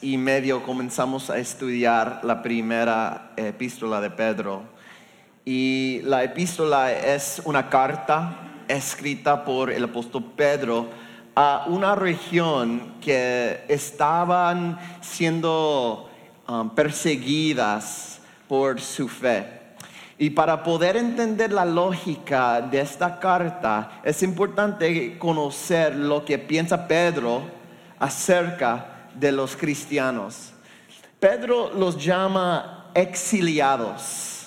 y medio comenzamos a estudiar la primera epístola de Pedro. Y la epístola es una carta escrita por el apóstol Pedro a una región que estaban siendo um, perseguidas por su fe. Y para poder entender la lógica de esta carta, es importante conocer lo que piensa Pedro acerca de los cristianos. Pedro los llama exiliados.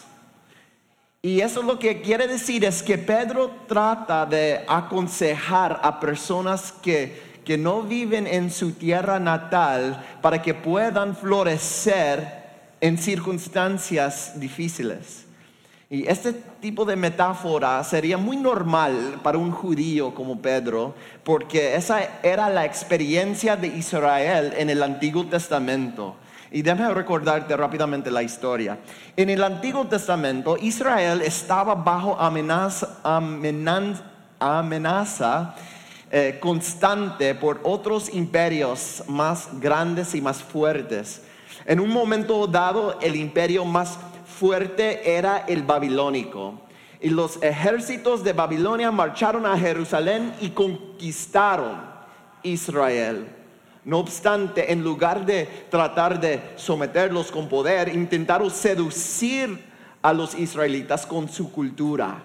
Y eso lo que quiere decir es que Pedro trata de aconsejar a personas que, que no viven en su tierra natal para que puedan florecer en circunstancias difíciles. Y este tipo de metáfora sería muy normal para un judío como Pedro, porque esa era la experiencia de Israel en el Antiguo Testamento. Y déjame recordarte rápidamente la historia. En el Antiguo Testamento, Israel estaba bajo amenaza, amenaza, eh, constante por otros imperios más grandes y más fuertes. En un momento dado, el imperio más fuerte era el babilónico. Y los ejércitos de Babilonia marcharon a Jerusalén y conquistaron Israel. No obstante, en lugar de tratar de someterlos con poder, intentaron seducir a los israelitas con su cultura.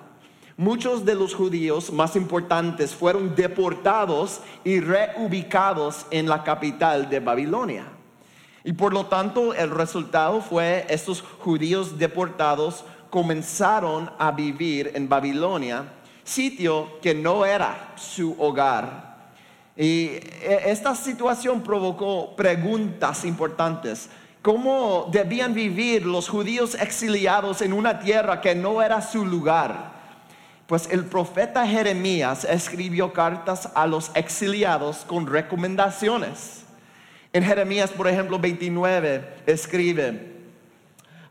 Muchos de los judíos más importantes fueron deportados y reubicados en la capital de Babilonia. Y por lo tanto el resultado fue estos judíos deportados comenzaron a vivir en Babilonia, sitio que no era su hogar. Y e, esta situación provocó preguntas importantes. ¿Cómo debían vivir los judíos exiliados en una tierra que no era su lugar? Pues el profeta Jeremías escribió cartas a los exiliados con recomendaciones. En Jeremías, por ejemplo, 29, escribe,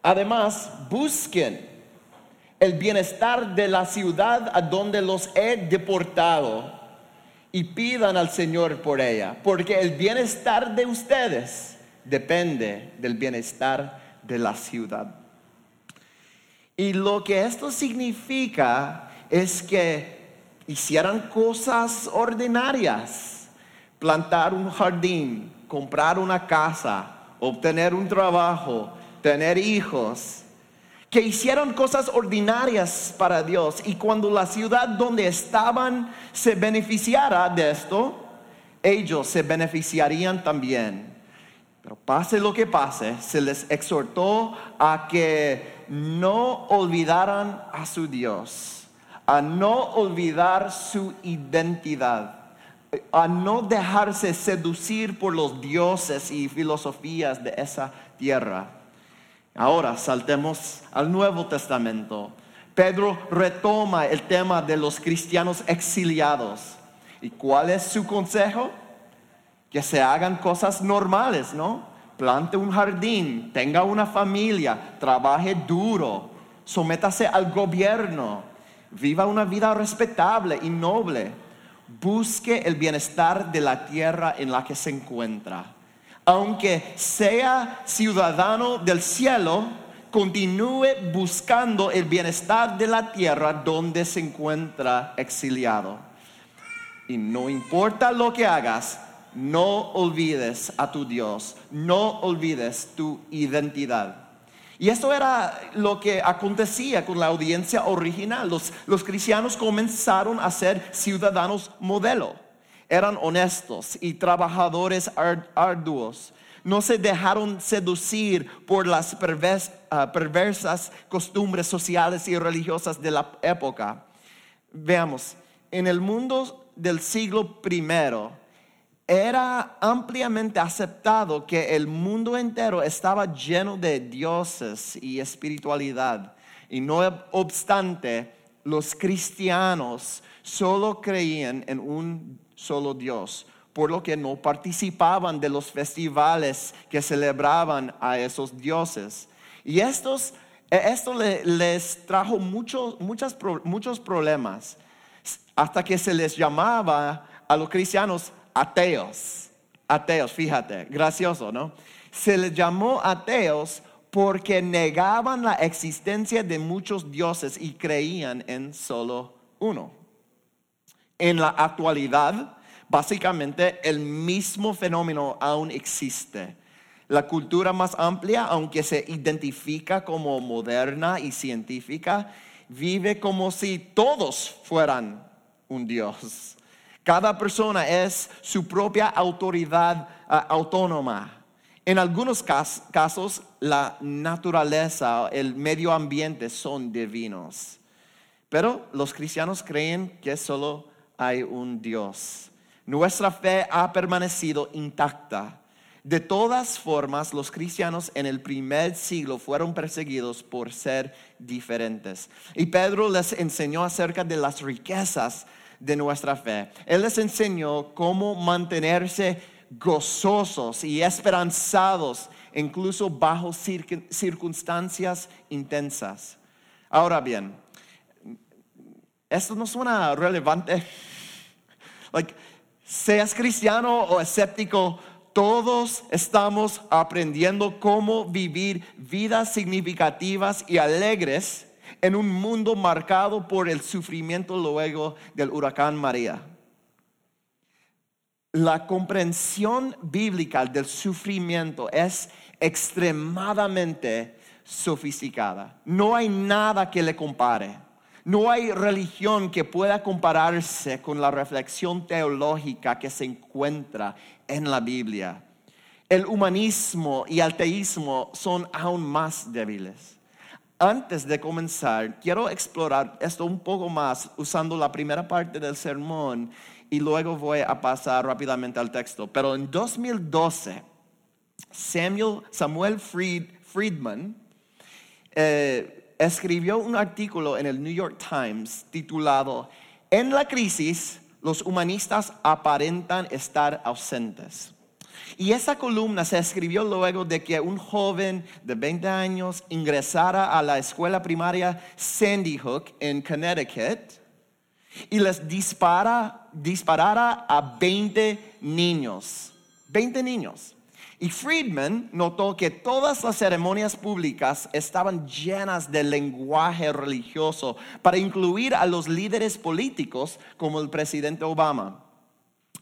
además, busquen el bienestar de la ciudad a donde los he deportado y pidan al Señor por ella, porque el bienestar de ustedes depende del bienestar de la ciudad. Y lo que esto significa es que hicieran cosas ordinarias, plantar un jardín, comprar una casa, obtener un trabajo, tener hijos, que hicieron cosas ordinarias para Dios y cuando la ciudad donde estaban se beneficiara de esto, ellos se beneficiarían también. Pero pase lo que pase, se les exhortó a que no olvidaran a su Dios, a no olvidar su identidad a no dejarse seducir por los dioses y filosofías de esa tierra. Ahora saltemos al Nuevo Testamento. Pedro retoma el tema de los cristianos exiliados. ¿Y cuál es su consejo? Que se hagan cosas normales, ¿no? Plante un jardín, tenga una familia, trabaje duro, sométase al gobierno, viva una vida respetable y noble busque el bienestar de la tierra en la que se encuentra. Aunque sea ciudadano del cielo, continúe buscando el bienestar de la tierra donde se encuentra exiliado. Y no importa lo que hagas, no olvides a tu Dios, no olvides tu identidad. Y eso era lo que acontecía con la audiencia original. Los, cristianos comenzaron a ser ciudadanos modelo. eran honestos y trabajadores arduos. No se dejaron seducir por las ah, perversas costumbres sociales y religiosas de la época. Veamos, en el mundo del siglo primero, era ampliamente aceptado que el mundo entero estaba lleno de dioses y espiritualidad. Y no obstante, los cristianos solo creían en un solo Dios, por lo que no participaban de los festivales que celebraban a esos dioses. Y estos, esto les trajo muchos, muchos problemas, hasta que se les llamaba a los cristianos ateos. Ateos, fíjate, gracioso, ¿no? Se les llamó ateos porque negaban la existencia de muchos dioses y creían en solo uno. En la actualidad, básicamente el mismo fenómeno aún existe. La cultura más amplia, aunque se identifica como moderna y científica, vive como si todos fueran un dios. Cada persona es su propia autoridad ah, autónoma. En algunos casos, la naturaleza, el medio ambiente son divinos. Pero los cristianos creen que solo hay un Dios. Nuestra fe ha permanecido intacta. De todas formas, los cristianos en el primer siglo fueron perseguidos por ser diferentes. Y Pedro les enseñó acerca de las riquezas de nuestra fe. Él les enseñó cómo mantenerse gozosos y esperanzados, incluso bajo circunstancias intensas. Ahora bien, esto no suena relevante. Seas cristiano o escéptico, todos estamos aprendiendo cómo vivir vidas significativas y alegres en un mundo marcado por el sufrimiento luego del huracán María. La comprensión bíblica del sufrimiento es extremadamente sofisticada. No hay nada que le compare. No hay religión que pueda compararse con la reflexión teológica que se encuentra en la Biblia. El humanismo y el teísmo son aún más débiles antes de comenzar, quiero explorar esto un poco más usando la primera parte del sermón y luego voy a pasar rápidamente al texto. Pero en 2012, Samuel Friedman eh, escribió un artículo en el New York Times titulado En la crisis, los humanistas aparentan estar ausentes. Y esa columna se escribió luego de que un joven de 20 años ingresara a la escuela primaria Sandy Hook en Connecticut y les dispara, disparara a 20 niños. 20 niños. Y Friedman notó que todas las ceremonias públicas estaban llenas de lenguaje religioso para incluir a los líderes políticos como el presidente Obama.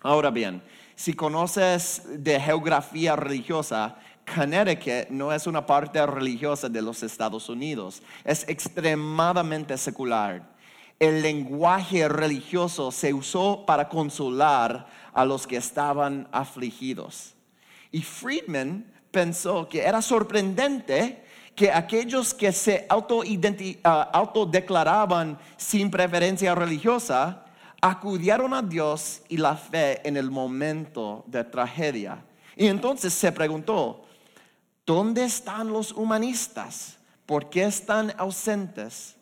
Ahora bien, si conoces de geografía religiosa, Connecticut no es una parte religiosa de los Estados Unidos, es extremadamente secular. El lenguaje religioso se usó para consolar a los que estaban afligidos. Y Friedman pensó que era sorprendente que aquellos que se ah, autodeclaraban sin preferencia religiosa acudieron a Dios y la fe en el momento de tragedia. Y entonces se preguntó, ¿dónde están los humanistas? ¿Por qué están ausentes?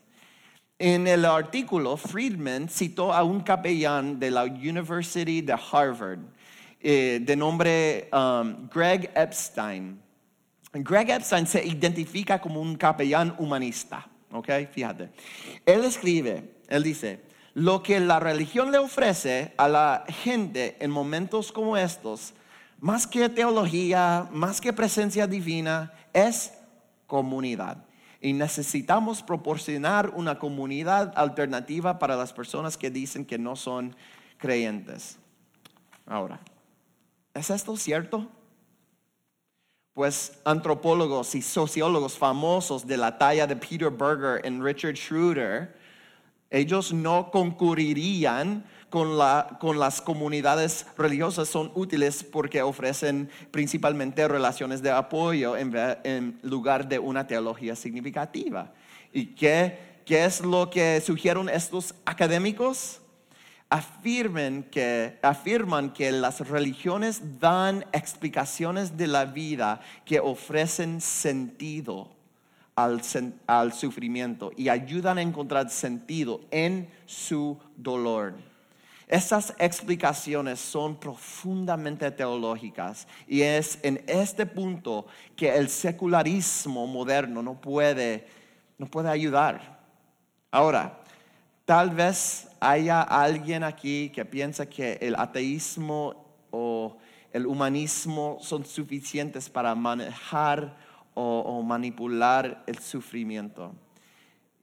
En el artículo, Friedman citó a un capellán de la University de Harvard, eh, de nombre um, Greg Epstein. Greg Epstein se identifica como un capellán humanista, ¿ok? Fíjate. Él escribe, él dice, lo que la religión le ofrece a la gente en momentos como estos, más que teología, más que presencia divina, es comunidad. Y necesitamos proporcionar una comunidad alternativa para las personas que dicen que no son creyentes. Ahora, ¿es esto cierto? Pues antropólogos y sociólogos famosos de la talla de Peter Berger y Richard Schroeder ellos no concurrirían con, la, con las comunidades religiosas son útiles porque ofrecen principalmente relaciones de apoyo en, lugar de una teología significativa. ¿Y qué, qué es lo que sugieren estos académicos? Que, afirman que las religiones dan explicaciones de la vida que ofrecen sentido al, al, sufrimiento y ayudan a encontrar sentido en su dolor. Esas explicaciones son profundamente teológicas y es en este punto que el secularismo moderno no puede, no puede ayudar. Ahora, tal vez haya alguien aquí que piensa que el ateísmo o el humanismo son suficientes para manejar o, manipular el sufrimiento.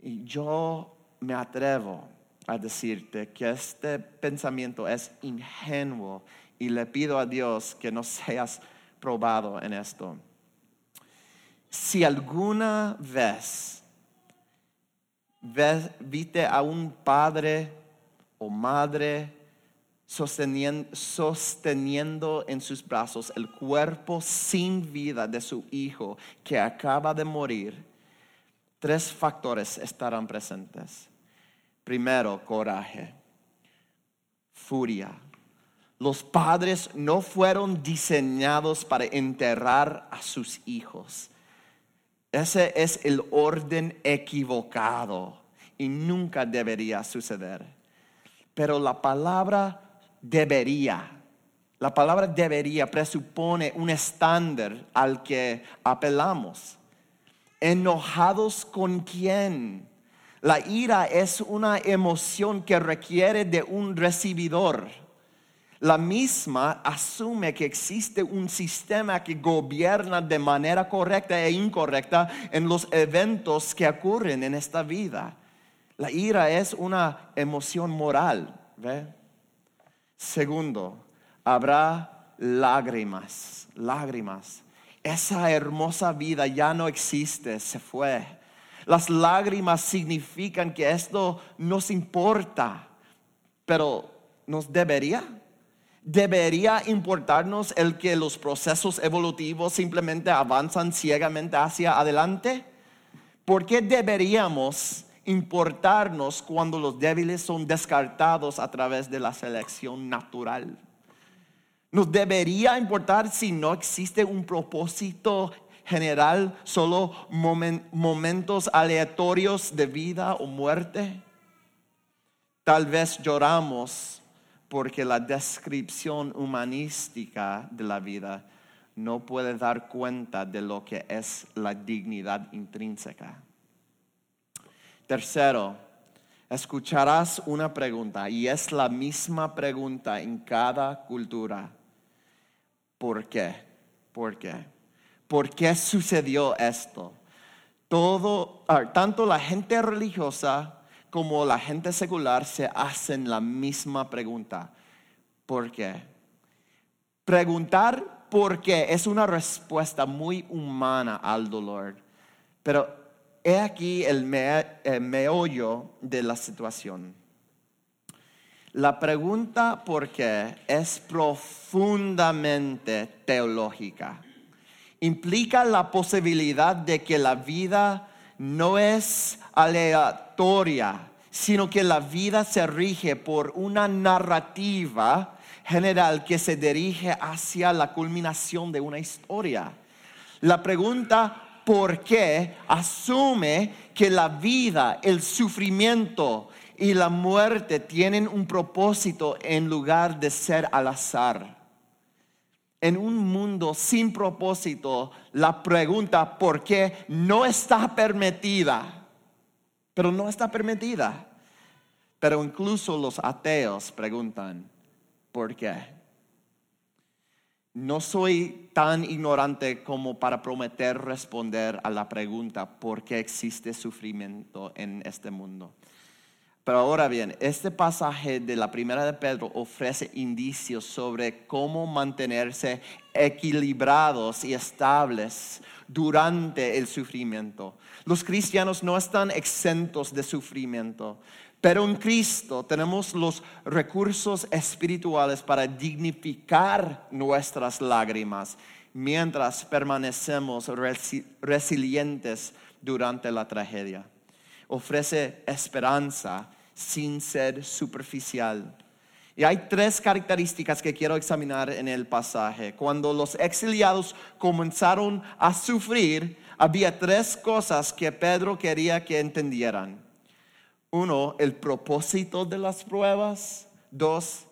Y yo me atrevo a decirte que este pensamiento es ingenuo y le pido a Dios que no seas probado en esto. Si alguna vez viste a un padre o madre sosteniendo, sosteniendo, en sus brazos el cuerpo sin vida de su hijo que acaba de morir, tres factores estarán presentes. Primero, coraje, furia. Los padres no fueron diseñados para enterrar a sus hijos. Ese es el orden equivocado y nunca debería suceder. Pero la palabra debería, la palabra debería presupone un estándar al que apelamos. ¿Enojados con quién? La ira es una emoción que requiere de un recibidor. La misma asume que existe un sistema que gobierna de manera correcta e incorrecta en los eventos que ocurren en esta vida. La ira es una emoción moral. Segundo, habrá lágrimas, lágrimas. Esa hermosa vida ya no existe, se fue. Las lágrimas significan que esto nos importa, pero ¿nos debería? ¿Debería importarnos el que los procesos evolutivos simplemente avanzan ciegamente hacia adelante? ¿Por qué deberíamos importarnos cuando los débiles son descartados a través de la selección natural. Nos debería importar si no existe un propósito general, solo momentos aleatorios de vida o muerte. Tal vez lloramos porque la descripción humanística de la vida no puede dar cuenta de lo que es la dignidad intrínseca. Tercero, escucharás una pregunta y es la misma pregunta en cada cultura. ¿Por qué? ¿Por qué? ¿Por qué sucedió esto? Todo, tanto la gente religiosa como la gente secular se hacen la misma pregunta. ¿Por qué? Preguntar por qué es una respuesta muy humana al dolor, pero He aquí el, meollo de la situación. La pregunta por qué es profundamente teológica. Implica la posibilidad de que la vida no es aleatoria, sino que la vida se rige por una narrativa general que se dirige hacia la culminación de una historia. La pregunta porque asume que la vida, el sufrimiento y la muerte tienen un propósito en lugar de ser al azar. En un mundo sin propósito, la pregunta ¿por qué? no está permitida. Pero no está permitida. Pero incluso los ateos preguntan ¿por qué? No soy tan ignorante como para prometer responder a la pregunta por qué existe sufrimiento en este mundo. Pero ahora bien, este pasaje de la primera de Pedro ofrece indicios sobre cómo mantenerse equilibrados y estables durante el sufrimiento. Los cristianos no están exentos de sufrimiento, Pero en Cristo tenemos los recursos espirituales para dignificar nuestras lágrimas mientras permanecemos resilientes durante la tragedia. Ofrece esperanza sin ser superficial. Y hay tres características que quiero examinar en el pasaje. Cuando los exiliados comenzaron a sufrir, había tres cosas que Pedro quería que entendieran. Uno, el propósito de las pruebas. Dos,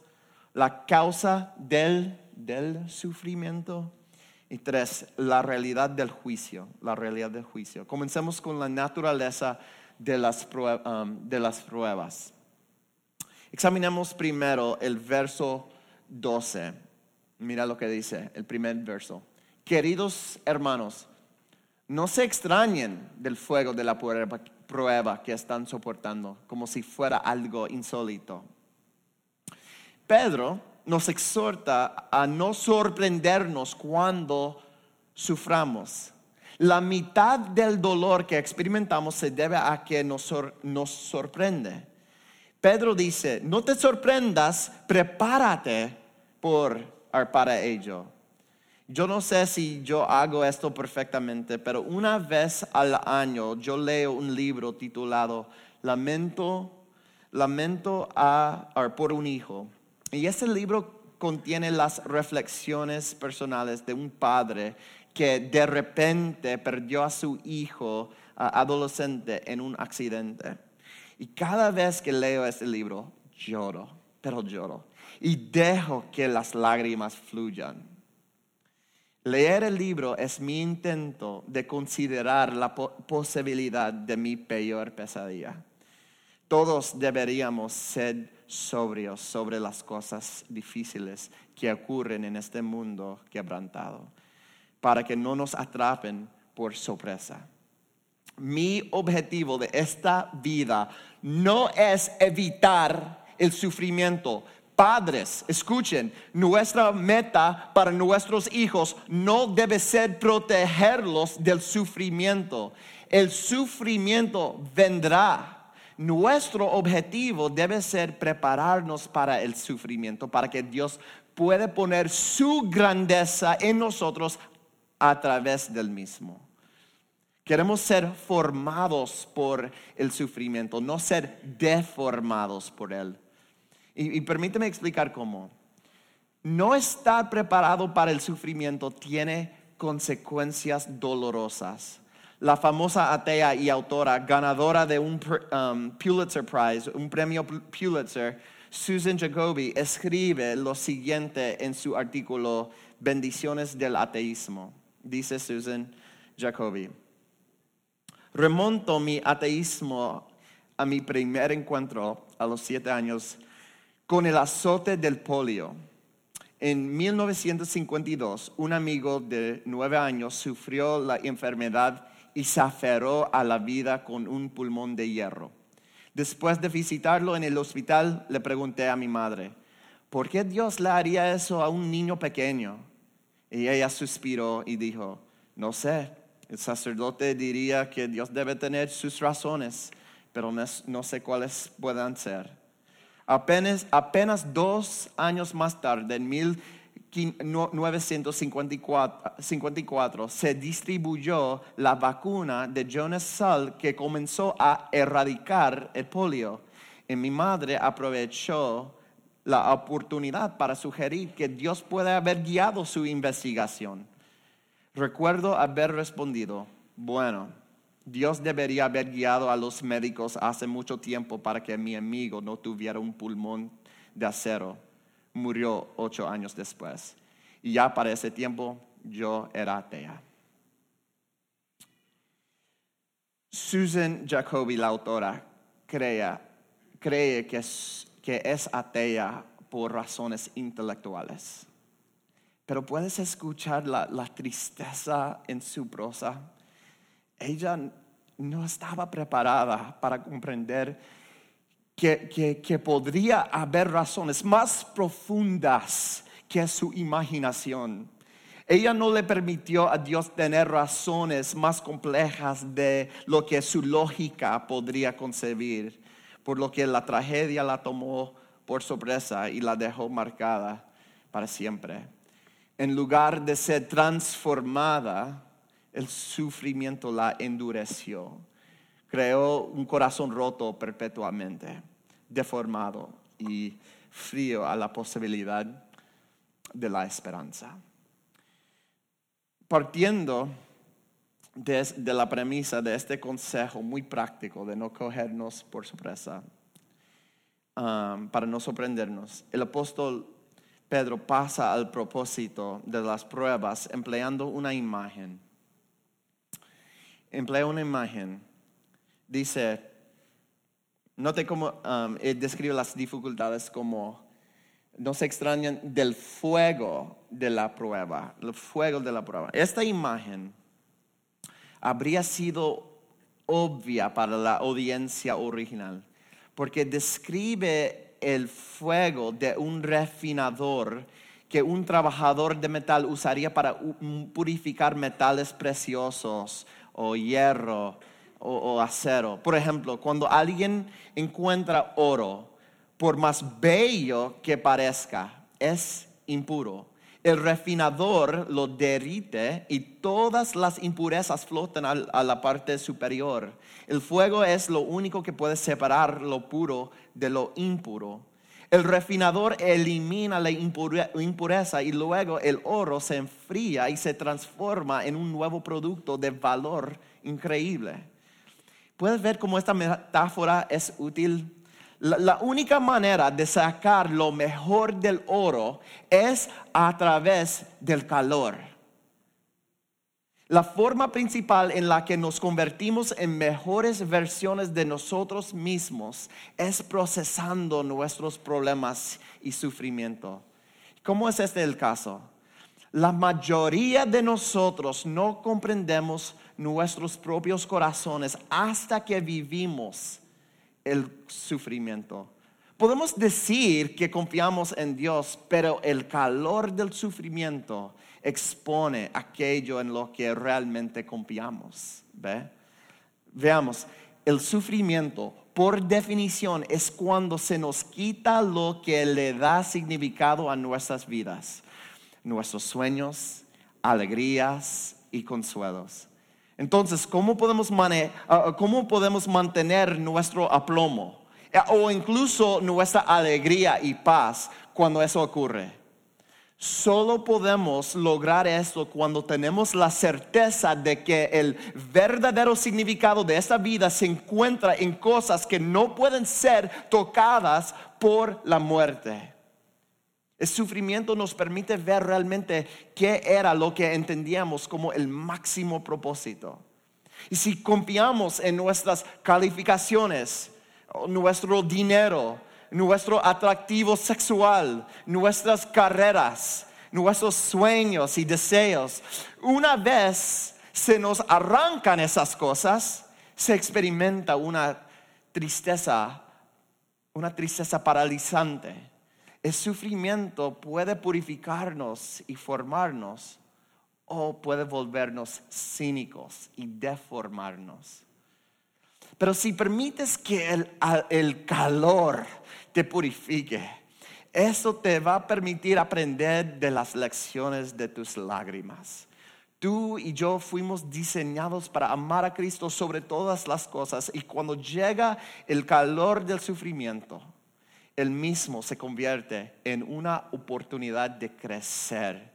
la causa del, del sufrimiento. Y tres, la realidad del juicio, la realidad del juicio. Comencemos con la naturaleza de las, um, de las pruebas. Examinemos primero el verso 12. Mira lo que dice el primer verso. Queridos hermanos, no se extrañen del fuego de la prueba que están soportando, como si fuera algo insólito. Pedro nos exhorta a no sorprendernos cuando suframos. La mitad del dolor que experimentamos se debe a que nos, nos sorprende. Pedro dice, no te sorprendas, prepárate por, para ello. Yo no sé si yo hago esto perfectamente, pero una vez al año yo leo un libro titulado Lamento, Lamento a, por un hijo. Y ese libro contiene las reflexiones personales de un padre que de repente perdió a su hijo adolescente en un accidente. Y cada vez que leo ese libro, lloro, pero lloro. Y dejo que las lágrimas fluyan. Leer el libro es mi intento de considerar la posibilidad de mi peor pesadilla. Todos deberíamos ser sobrios sobre las cosas difíciles que ocurren en este mundo quebrantado, para que no nos atrapen por sorpresa. Mi objetivo de esta vida no es evitar el sufrimiento. Padres, escuchen, nuestra meta para nuestros hijos no debe ser protegerlos del sufrimiento. El sufrimiento vendrá nuestro objetivo debe ser prepararnos para el sufrimiento, para que Dios pueda poner su grandeza en nosotros a través del mismo. Queremos ser formados por el sufrimiento, no ser deformados por él. Y, y permíteme explicar cómo. No estar preparado para el sufrimiento tiene consecuencias dolorosas la famosa atea y autora ganadora de un um, Pulitzer Prize, un premio Pulitzer, Susan Jacoby, escribe lo siguiente en su artículo Bendiciones del ateísmo. Dice Susan Jacoby, remonto mi ateísmo a mi primer encuentro a los siete años con el azote del polio. En 1952, un amigo de nueve años sufrió la enfermedad y se aferró a la vida con un pulmón de hierro. Después de visitarlo en el hospital, le pregunté a mi madre, ¿por qué Dios le haría eso a un niño pequeño? Y ella suspiró y dijo, no sé, el sacerdote diría que Dios debe tener sus razones, pero no, sé cuáles puedan ser. Apenas, apenas dos años más tarde, en mil 1954 se distribuyó la vacuna de Jonas Salk que comenzó a erradicar el polio. Y mi madre aprovechó la oportunidad para sugerir que Dios puede haber guiado su investigación. Recuerdo haber respondido, bueno, Dios debería haber guiado a los médicos hace mucho tiempo para que mi amigo no tuviera un pulmón de acero murió ocho años después. Y ya para ese tiempo yo era atea. Susan Jacoby, la autora, cree, cree que, es, que es atea por razones intelectuales. Pero puedes escuchar la, la tristeza en su prosa. Ella no estaba preparada para comprender que, podría haber razones más profundas que su imaginación. Ella no le permitió a Dios tener razones más complejas de lo que su lógica podría concebir. por lo que la tragedia la tomó por sorpresa y la dejó marcada para siempre. En lugar de ser transformada, el sufrimiento la endureció. Creó un corazón roto perpetuamente, deformado y frío a la posibilidad de la esperanza. Partiendo de, la premisa de este consejo muy práctico de no cogernos por sorpresa, um, para no sorprendernos, el apóstol Pedro pasa al propósito de las pruebas empleando una imagen. Emplea una imagen. Dice, note cómo um, describe las dificultades como no se extrañan del fuego de la prueba, el fuego de la prueba. Esta imagen habría sido obvia para la audiencia original, porque describe el fuego de un refinador que un trabajador de metal usaría para purificar metales preciosos o hierro o, acero. Por ejemplo, cuando alguien encuentra oro, por más bello que parezca, es impuro. El refinador lo derrite y todas las impurezas flotan a la parte superior. El fuego es lo único que puede separar lo puro de lo impuro. El refinador elimina la impureza y luego el oro se enfría y se transforma en un nuevo producto de valor increíble. ¿Puedes ver cómo esta metáfora es útil la, única manera de sacar lo mejor del oro es a través del calor. La forma principal en la que nos convertimos en mejores versiones de nosotros mismos es procesando nuestros problemas y sufrimiento. ¿Cómo es este el caso? La mayoría de nosotros no comprendemos nuestros propios corazones hasta que vivimos el sufrimiento. Podemos decir que confiamos en Dios, pero el calor del sufrimiento expone aquello en lo que realmente confiamos. Veamos, el sufrimiento por definición es cuando se nos quita lo que le da significado a nuestras vidas, nuestros sueños, alegrías y consuelos. Entonces, ¿cómo podemos, ah, ¿cómo podemos mantener nuestro aplomo? Eh, o incluso nuestra alegría y paz cuando eso ocurre. Solo podemos lograr esto cuando tenemos la certeza de que el verdadero significado de esta vida se encuentra en cosas que no pueden ser tocadas por la muerte. El sufrimiento nos permite ver realmente qué era lo que entendíamos como el máximo propósito. Y si confiamos en nuestras calificaciones, nuestro dinero, nuestro atractivo sexual, nuestras carreras, nuestros sueños y deseos, una vez se nos arrancan esas cosas, se experimenta una tristeza, una tristeza paralizante el sufrimiento puede purificarnos y formarnos o puede volvernos cínicos y deformarnos. Pero si permites que el, el, calor te purifique, eso te va a permitir aprender de las lecciones de tus lágrimas. Tú y yo fuimos diseñados para amar a Cristo sobre todas las cosas y cuando llega el calor del sufrimiento, el mismo se convierte en una oportunidad de crecer.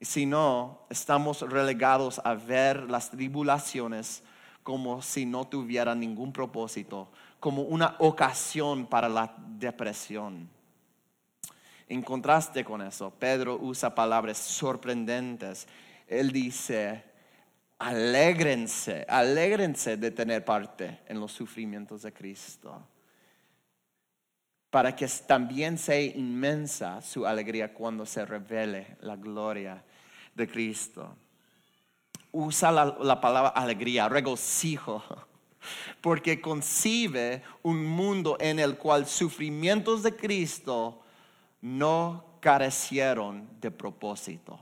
Y si no, estamos relegados a ver las tribulaciones como si no tuvieran ningún propósito, como una ocasión para la depresión. En contraste con eso, Pedro usa palabras sorprendentes. Él dice, alégrense, alégrense de tener parte en los sufrimientos de Cristo para que también sea inmensa su alegría cuando se revele la gloria de Cristo. Usa la, palabra alegría, regocijo, porque concibe un mundo en el cual sufrimientos de Cristo no carecieron de propósito.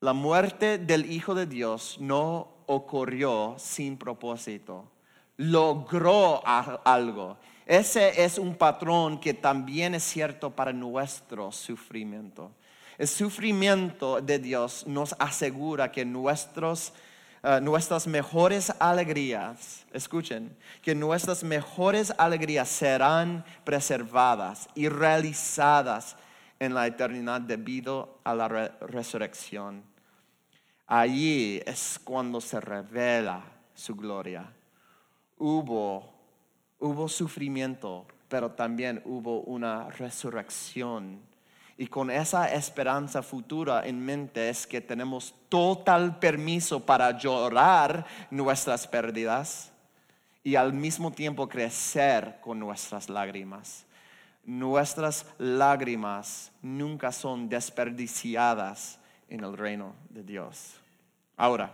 La muerte del Hijo de Dios no ocurrió sin propósito logró algo. Ese es un patrón que también es cierto para nuestro sufrimiento. El sufrimiento de Dios nos asegura que nuestros, eh, nuestras mejores alegrías, escuchen, que nuestras mejores alegrías serán preservadas y realizadas en la eternidad debido a la resurrección. Allí es cuando se revela su gloria. Hubo, hubo sufrimiento, pero también hubo una resurrección. Y con esa esperanza futura en mente es que tenemos total permiso para llorar nuestras pérdidas y al mismo tiempo crecer con nuestras lágrimas. Nuestras lágrimas nunca son desperdiciadas en el reino de Dios. Ahora,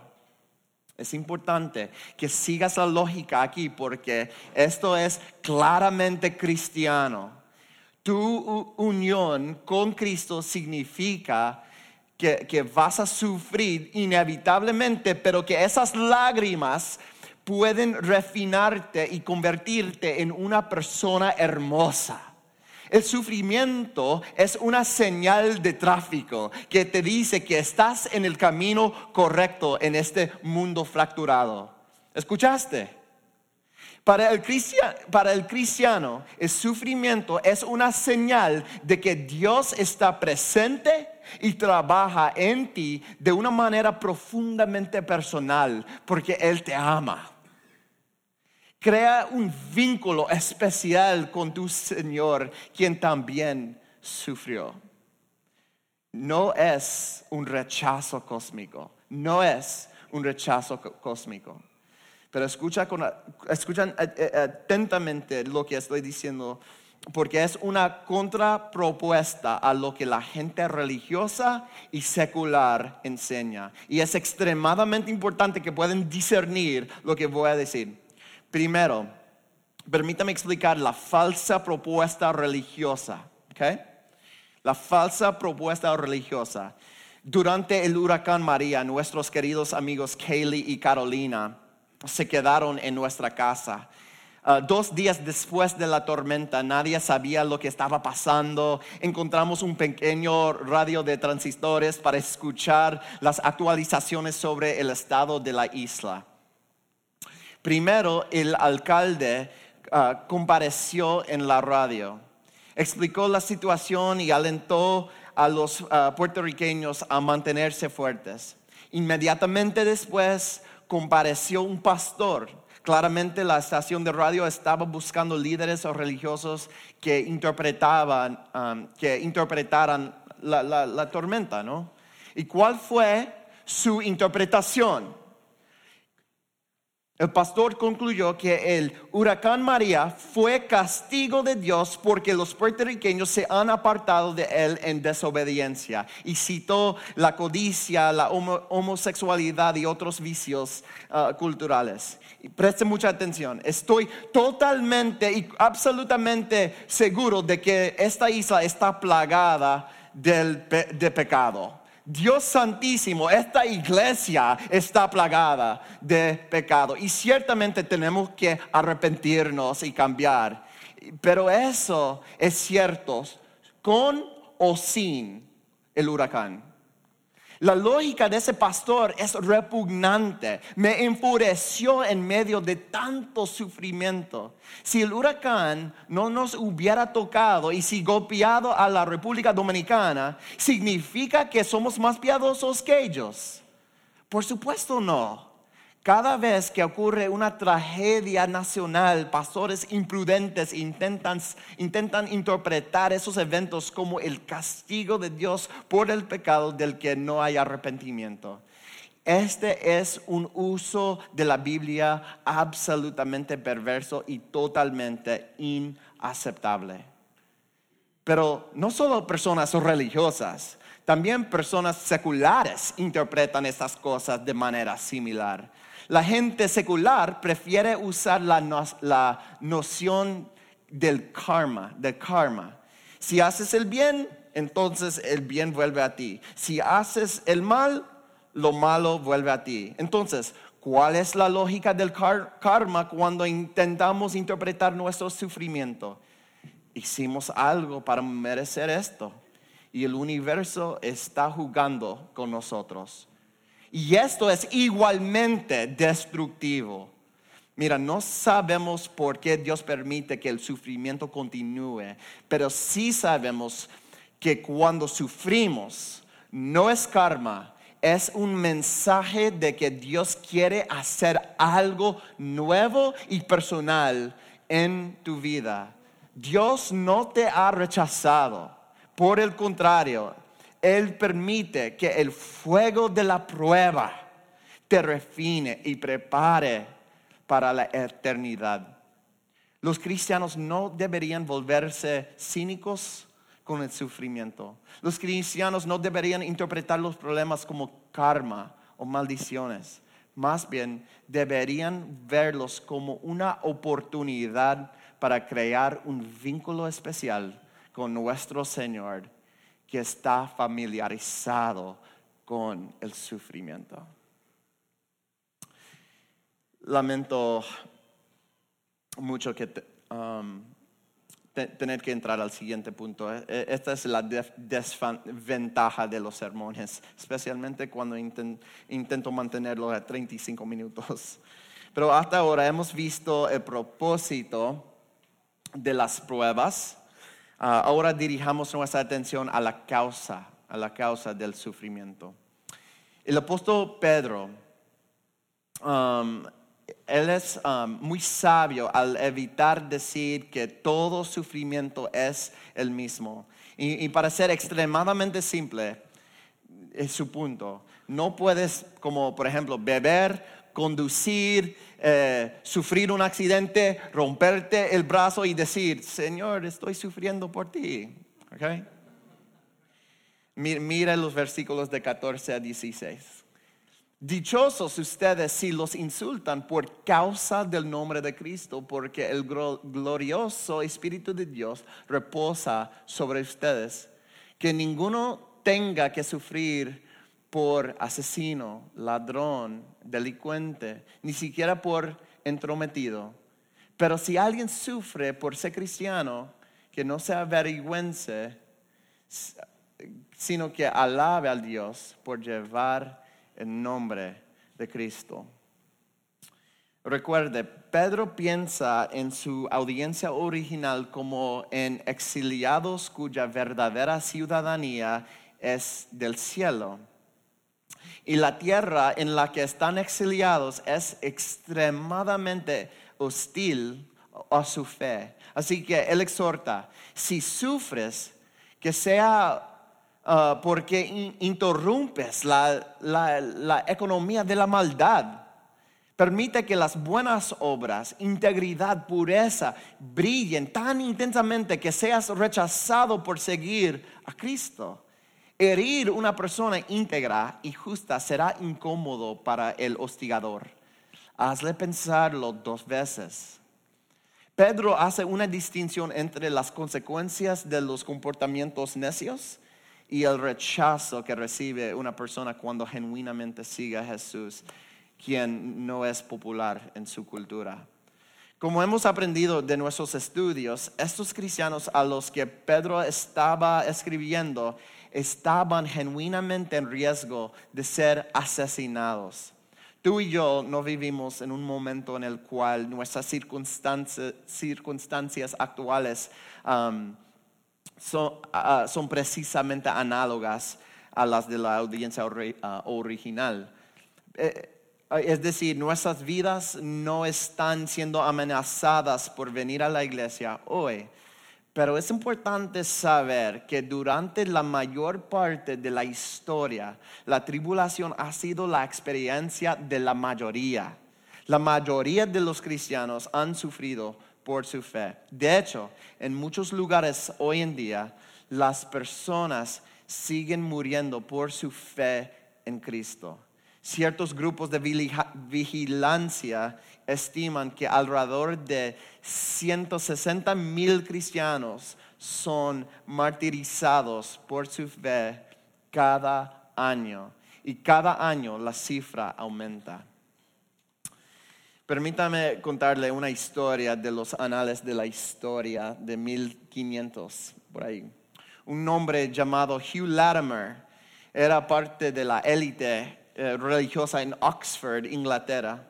es importante que sigas la lógica aquí porque esto es claramente cristiano. Tu unión con Cristo significa que, vas a sufrir inevitablemente, pero que esas lágrimas pueden refinarte y convertirte en una persona hermosa. El sufrimiento es una señal de tráfico que te dice que estás en el camino correcto en este mundo fracturado. ¿Escuchaste? Para el, cristiano, el sufrimiento es una señal de que Dios está presente y trabaja en ti de una manera profundamente personal, porque Él te ama. Crea un vínculo especial con tu Señor, quien también sufrió. No es un rechazo cósmico, no es un rechazo cósmico. Pero escucha escuchan eh, eh, atentamente lo que estoy diciendo, porque es una contrapropuesta a lo que la gente religiosa y secular enseña. Y es extremadamente importante que puedan discernir lo que voy a decir. Primero, permítame explicar la falsa propuesta religiosa. La falsa propuesta religiosa. Durante el huracán María, nuestros queridos amigos Kaylee y Carolina se quedaron en nuestra casa. Ah, dos días después de la tormenta, nadie sabía lo que estaba pasando. Encontramos un pequeño radio de transistores para escuchar las actualizaciones sobre el estado de la isla. Primero, el alcalde ah, compareció en la radio, explicó la situación y alentó a los ah, puertorriqueños a mantenerse fuertes. Inmediatamente después compareció un pastor. Claramente la estación de radio estaba buscando líderes o religiosos que interpretaban, ah, que interpretaran la, la tormenta, ¿no? ¿Y cuál fue su interpretación? El pastor concluyó que el huracán María fue castigo de Dios porque los puertorriqueños se han apartado de él en desobediencia y citó la codicia, la homosexualidad y otros vicios ah, culturales. Preste mucha atención, estoy totalmente y absolutamente seguro de que esta isla está plagada de pecado Dios santísimo, esta iglesia está plagada de pecado y ciertamente tenemos que arrepentirnos y cambiar. Pero eso es cierto con o sin el huracán. La lógica de ese pastor es repugnante. Me enfureció en medio de tanto sufrimiento. Si el huracán no nos hubiera tocado y si golpeado a la República Dominicana, ¿significa que somos más piadosos que ellos? Por supuesto no. Cada vez que ocurre una tragedia nacional, pastores imprudentes intentan, interpretar esos eventos como el castigo de Dios por el pecado del que no hay arrepentimiento. Este es un uso de la Biblia absolutamente perverso y totalmente inaceptable. Pero no solo personas religiosas, también personas seculares interpretan estas cosas de manera similar. La gente secular prefiere usar la, noción del karma, del karma. Si haces el bien, entonces el bien vuelve a ti. Si haces el mal, lo malo vuelve a ti. Entonces, ¿Cuál es la lógica del karma cuando intentamos interpretar nuestro sufrimiento? Hicimos algo para merecer esto y el universo está jugando con nosotros. Y esto es igualmente destructivo. Mira, no sabemos por qué Dios permite que el sufrimiento continúe, pero sí sabemos que cuando sufrimos no es karma, es un mensaje de que Dios quiere hacer algo nuevo y personal en tu vida. Dios no te ha rechazado. Por el contrario, Él permite que el fuego de la prueba te refine y prepare para la eternidad. Los cristianos no deberían volverse cínicos con el sufrimiento. Los cristianos no deberían interpretar los problemas como karma o maldiciones. Más bien, deberían verlos como una oportunidad para crear un vínculo especial con nuestro Señor está familiarizado con el sufrimiento. Lamento mucho que um, tener que entrar al siguiente punto. E, e, esta es la desventaja de los sermones, especialmente cuando intento mantenerlo a 35 minutos. Pero hasta ahora hemos visto el propósito de las pruebas Ah, ahora dirijamos nuestra atención a la causa, a la causa del sufrimiento. El apóstol Pedro, um, él es um, muy sabio al evitar decir que todo sufrimiento es el mismo. Y, y para ser extremadamente simple, es su punto. No puedes, como por ejemplo, beber, conducir, eh, sufrir un accidente, romperte el brazo y decir, Señor, estoy sufriendo por ti. Okay? Mira los versículos de 14 a 16. Dichosos ustedes si los insultan por causa del nombre de Cristo, porque el glorioso Espíritu de Dios reposa sobre ustedes. Que ninguno tenga que sufrir por asesino, ladrón, delincuente, ni siquiera por entrometido. Pero si alguien sufre por ser cristiano, que no se avergüence, sino que alabe al Dios por llevar el nombre de Cristo. Recuerde, Pedro piensa en su audiencia original como en exiliados cuya verdadera ciudadanía es del cielo y la tierra en la que están exiliados es extremadamente hostil a su fe. Así que él exhorta, si sufres, que sea uh, porque interrumpes la, la economía de la maldad. Permite que las buenas obras, integridad, pureza, brillen tan intensamente que seas rechazado por seguir a Cristo. Herir una persona íntegra y justa será incómodo para el hostigador. Hazle pensarlo dos veces. Pedro hace una distinción entre las consecuencias de los comportamientos necios y el rechazo que recibe una persona cuando genuinamente sigue a Jesús, quien no es popular en su cultura. Como hemos aprendido de nuestros estudios, estos cristianos a los que Pedro estaba escribiendo estaban genuinamente en riesgo de ser asesinados. Tú y yo no vivimos en un momento en el cual nuestras circunstancias, actuales um, son, precisamente análogas a las de la audiencia uh, original. Eh, es decir, nuestras vidas no están siendo amenazadas por venir a la iglesia hoy. Pero es importante saber que durante la mayor parte de la historia, la tribulación ha sido la experiencia de la mayoría. La mayoría de los cristianos han sufrido por su fe. De hecho, en muchos lugares hoy en día, las personas siguen muriendo por su fe en Cristo. Ciertos grupos de vigilancia estiman que alrededor de 160 mil cristianos son martirizados por su fe cada año y cada año la cifra aumenta. Permítame contarle una historia de los anales de la historia de 1500, por ahí. Un hombre llamado Hugh Latimer era parte de la élite eh, religiosa en Oxford, Inglaterra.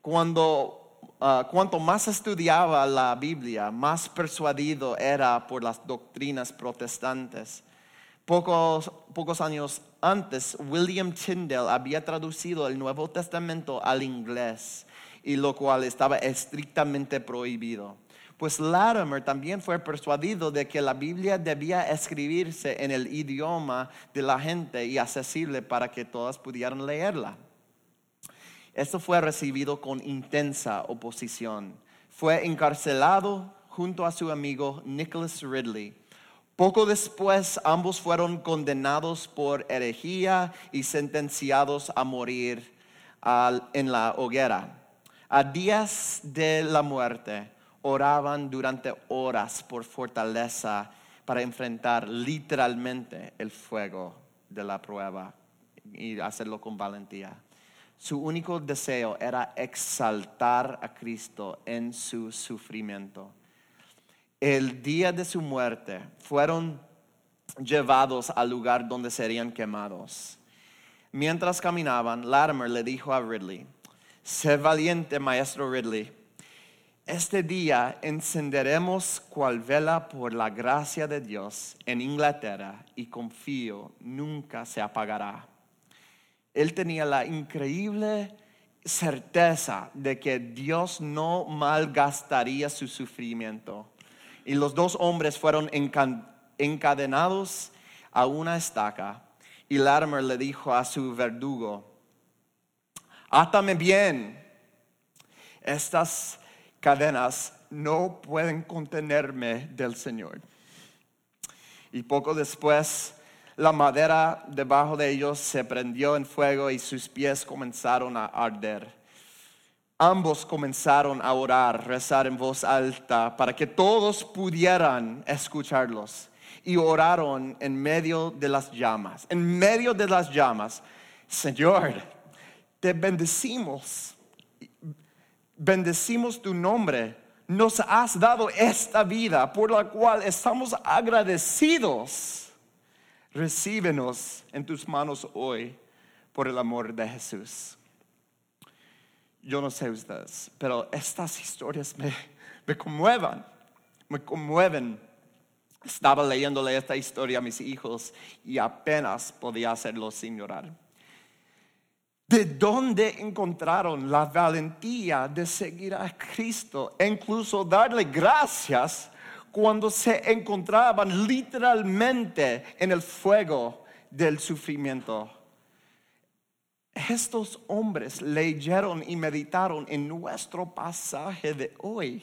Cuando, ah, cuanto más estudiaba la Biblia, más persuadido era por las doctrinas protestantes. Pocos, pocos años antes, William Tyndale había traducido el Nuevo Testamento al inglés, y lo cual estaba estrictamente prohibido. Pues Latimer también fue persuadido de que la Biblia debía escribirse en el idioma de la gente y accesible para que todas pudieran leerla. Esto fue recibido con intensa oposición. Fue encarcelado junto a su amigo Nicholas Ridley poco después ambos fueron condenados por herejía y sentenciados a morir en la hoguera. A días de la muerte oraban durante horas por fortaleza para enfrentar literalmente el fuego de la prueba y hacerlo con valentía. Su único deseo era exaltar a Cristo en su sufrimiento el día de su muerte fueron llevados al lugar donde serían quemados. Mientras caminaban, Latimer le dijo a Ridley, sé valiente, maestro Ridley. Este día encenderemos cual vela por la gracia de Dios en Inglaterra y confío nunca se apagará. Él tenía la increíble certeza de que Dios no malgastaría su sufrimiento y los dos hombres fueron encadenados a una estaca. Y Latimer le dijo a su verdugo, átame bien, estas cadenas no pueden contenerme del Señor. Y poco después la madera debajo de ellos se prendió en fuego y sus pies comenzaron a arder. Ambos comenzaron a orar, rezar en voz alta para que todos pudieran escucharlos. Y oraron en medio de las llamas. En medio de las llamas, Señor, te bendecimos. Bendecimos tu nombre. Nos has dado esta vida por la cual estamos agradecidos. Recíbenos en tus manos hoy por el amor de Jesús yo no sé ustedes, pero estas historias me, me conmueven, me conmueven. Estaba leyéndole esta historia a mis hijos y apenas podía hacerlo sin llorar. ¿De dónde encontraron la valentía de seguir a Cristo e incluso darle gracias cuando se encontraban literalmente en el fuego del sufrimiento? estos hombres leyeron y meditaron en nuestro pasaje de hoy.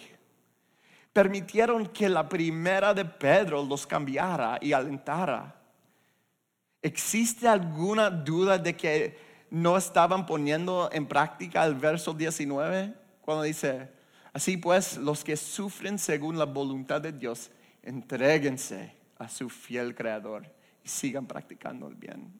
Permitieron que la primera de Pedro los cambiara y alentara. ¿Existe alguna duda de que no estaban poniendo en práctica el verso 19? Cuando dice, así pues, los que sufren según la voluntad de Dios, entréguense a su fiel creador y sigan practicando el bien.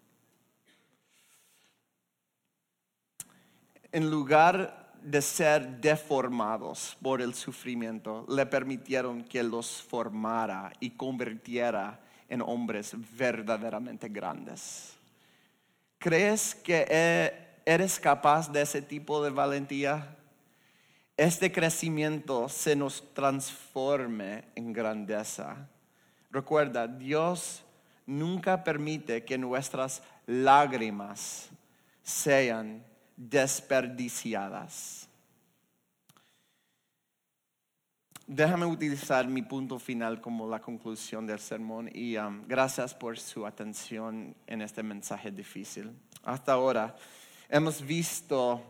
en lugar de ser deformados por el sufrimiento, le permitieron que los formara y convirtiera en hombres verdaderamente grandes. ¿Crees que e, eres capaz de ese tipo de valentía? Este crecimiento se nos transforme en grandeza. Recuerda, Dios nunca permite que nuestras lágrimas sean desperdiciadas. Déjame utilizar mi punto final como la conclusión del sermón y um, gracias por su atención en este mensaje difícil. Hasta ahora hemos visto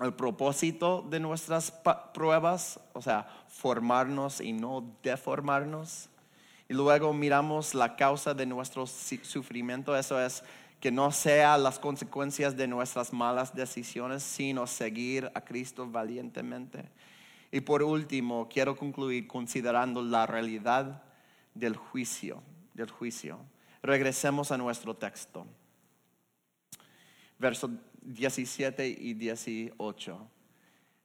el propósito de nuestras pruebas, o sea, formarnos y no deformarnos. Y luego miramos la causa de nuestro sufrimiento, eso es que no sean las consecuencias de nuestras malas decisiones, sino seguir a Cristo valientemente. Y por último, quiero concluir considerando la realidad del juicio, del juicio. Regresemos a nuestro texto. Versos 17 y 18.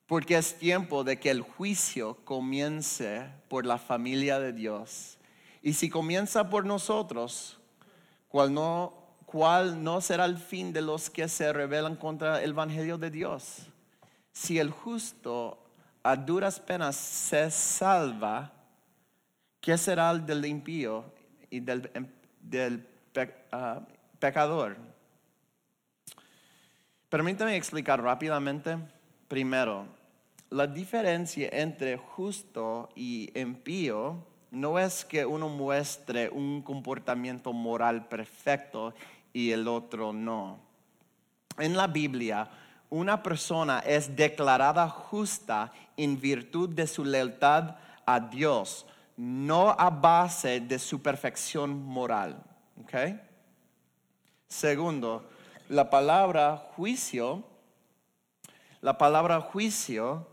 Porque es tiempo de que el juicio comience por la familia de Dios. Y si comienza por nosotros, ¿cuál no, cuál no será el fin de los que se rebelan contra el Evangelio de Dios? Si el justo a duras penas se salva, ¿qué será el del impío y del, del ah, pecador? Permítame explicar rápidamente. Primero, la diferencia entre justo y impío no es que uno muestre un comportamiento moral perfecto y el otro no. En la Biblia, una persona es declarada justa en virtud de su lealtad a Dios, no a base de su perfección moral. Segundo, la palabra juicio, la palabra juicio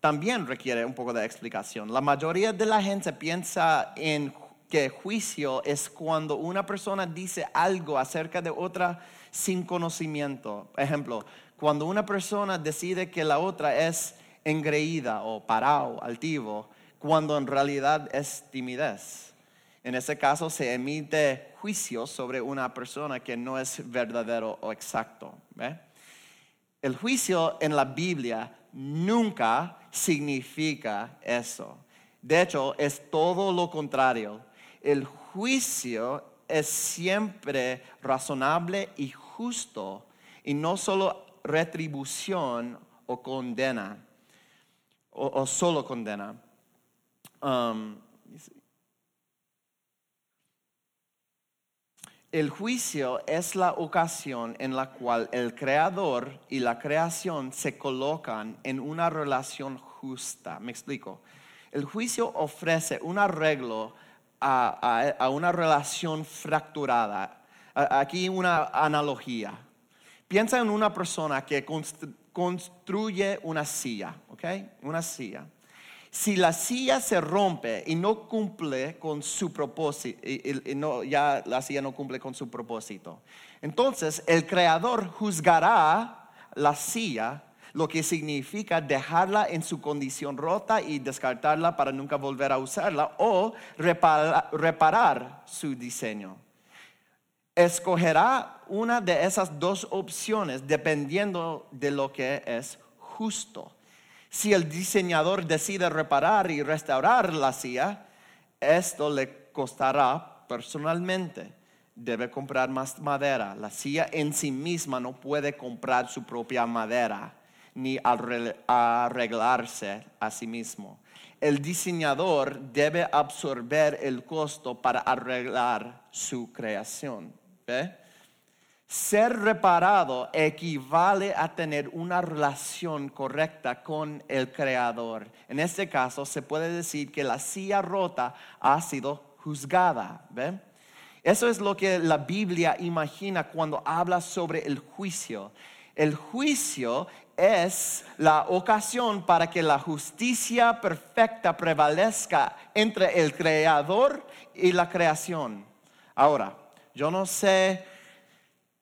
también requiere un poco de explicación. La mayoría de la gente piensa en que juicio es cuando una persona dice algo acerca de otra sin conocimiento. Ejemplo, cuando una persona decide que la otra es engreída o parado, altivo, cuando en realidad es timidez. En ese caso se emite juicio sobre una persona que no es verdadero o exacto. El juicio en la Biblia nunca significa eso. De hecho, es todo lo contrario. El juicio es siempre razonable y justo y no solo retribución o condena, o, solo condena. Um, el juicio es la ocasión en la cual el creador y la creación se colocan en una relación justa. Me explico. El juicio ofrece un arreglo a una relación fracturada. Aquí una analogía. Piensa en una persona que construye una silla, ¿ok? Una silla. Si la silla se rompe y no cumple con su propósito, ya la silla no cumple con su propósito, entonces el creador juzgará la silla, lo que significa dejarla en su condición rota y descartarla para nunca volver a usarla o reparar su diseño escogerá una de esas dos opciones dependiendo de lo que es justo. Si el diseñador decide reparar y restaurar la silla, esto le costará personalmente. Debe comprar más madera. La silla en sí misma no puede comprar su propia madera ni arreglarse a sí mismo. El diseñador debe absorber el costo para arreglar su creación. Ser reparado equivale a tener una relación correcta con el Creador. En este caso se puede decir que la silla rota ha sido juzgada. Eso es lo que la Biblia imagina cuando habla sobre el juicio. El juicio es la ocasión para que la justicia perfecta prevalezca entre el Creador y la creación. Ahora, yo no sé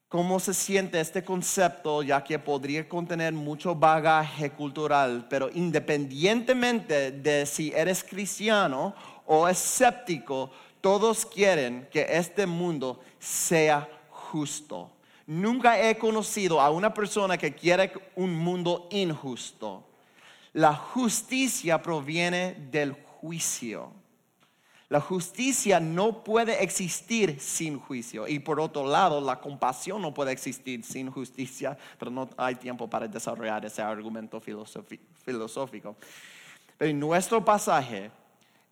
cómo se siente este concepto, ya que podría contener mucho bagaje cultural, pero independientemente de si eres cristiano o escéptico, todos quieren que este mundo sea justo. Nunca he conocido a una persona que quiere un mundo injusto. La justicia proviene del juicio. La justicia no puede existir sin juicio. Y por otro lado, la compasión no puede existir sin justicia, pero no hay tiempo para desarrollar ese argumento filosófico. Pero en nuestro pasaje,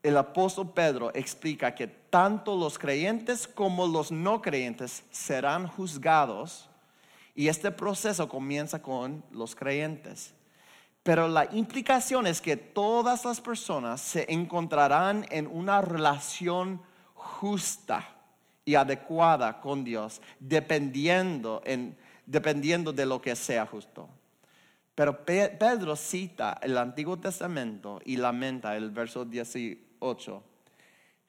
el apóstol Pedro explica que tanto los creyentes como los no creyentes serán juzgados y este proceso comienza con los creyentes. Pero la implicación es que todas las personas se encontrarán en una relación justa y adecuada con Dios, dependiendo, dependiendo de lo que sea justo. Pero Pedro cita el Antiguo Testamento y lamenta el verso 18.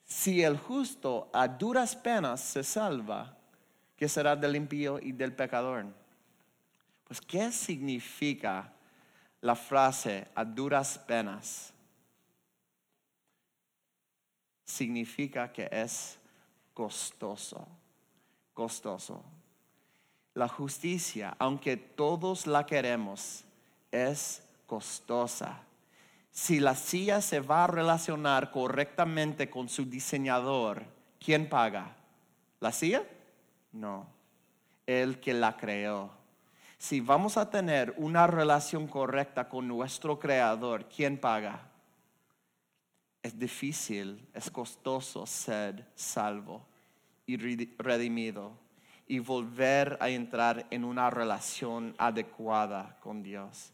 Si el justo a duras penas se salva, ¿qué será del impío y del pecador? Pues, ¿qué significa la frase a duras penas significa que es costoso, costoso. La justicia, aunque todos la queremos, es costosa. Si la silla se va a relacionar correctamente con su diseñador, ¿quién paga? ¿La silla? No, el que la creó. Si vamos a tener una relación correcta con nuestro creador, ¿quién paga? Es difícil, es costoso ser salvo y redimido y volver a entrar en una relación adecuada con Dios.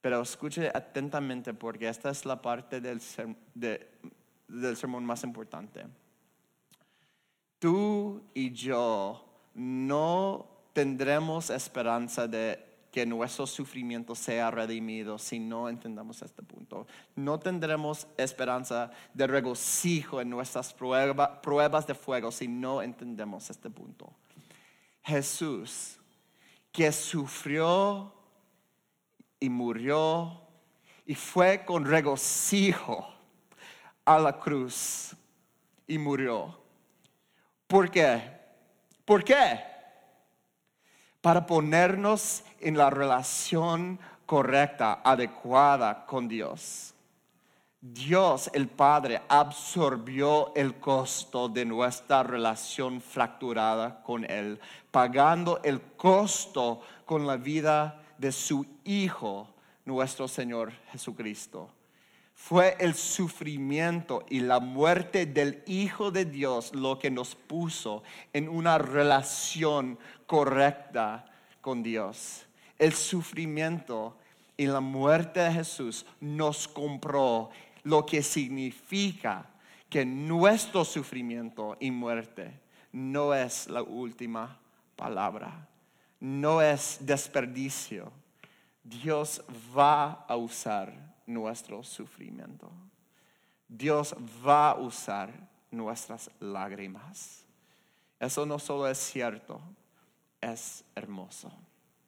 Pero escuche atentamente porque esta es la parte del, del sermón más importante. Tú y yo no tendremos esperanza de que nuestro sufrimiento sea redimido si no entendamos este punto. No tendremos esperanza de regocijo en nuestras pruebas de fuego si no entendemos este punto. Jesús, que sufrió y murió y fue con regocijo a la cruz y murió. ¿Por qué? ¿Por qué? Para ponernos en la relación correcta, adecuada con Dios. Dios el Padre absorbió el costo de nuestra relación fracturada con Él, pagando el costo con la vida de su Hijo, nuestro Señor Jesucristo. Fue el sufrimiento y la muerte del Hijo de Dios lo que nos puso en una relación correcta con Dios. El sufrimiento y la muerte de Jesús nos compró, lo que significa que nuestro sufrimiento y muerte no es la última palabra no es desperdicio. Dios va a usar nuestro sufrimiento. Dios va a usar nuestras lágrimas. Eso no solo es cierto, es hermoso.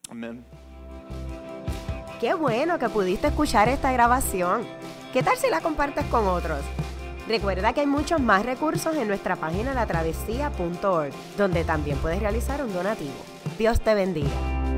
Amén. Qué bueno que pudiste escuchar esta grabación. ¿Qué tal si la compartes con otros? Recuerda que hay muchos más recursos en nuestra página latravesía.org, donde también puedes realizar un donativo. Dios te bendiga.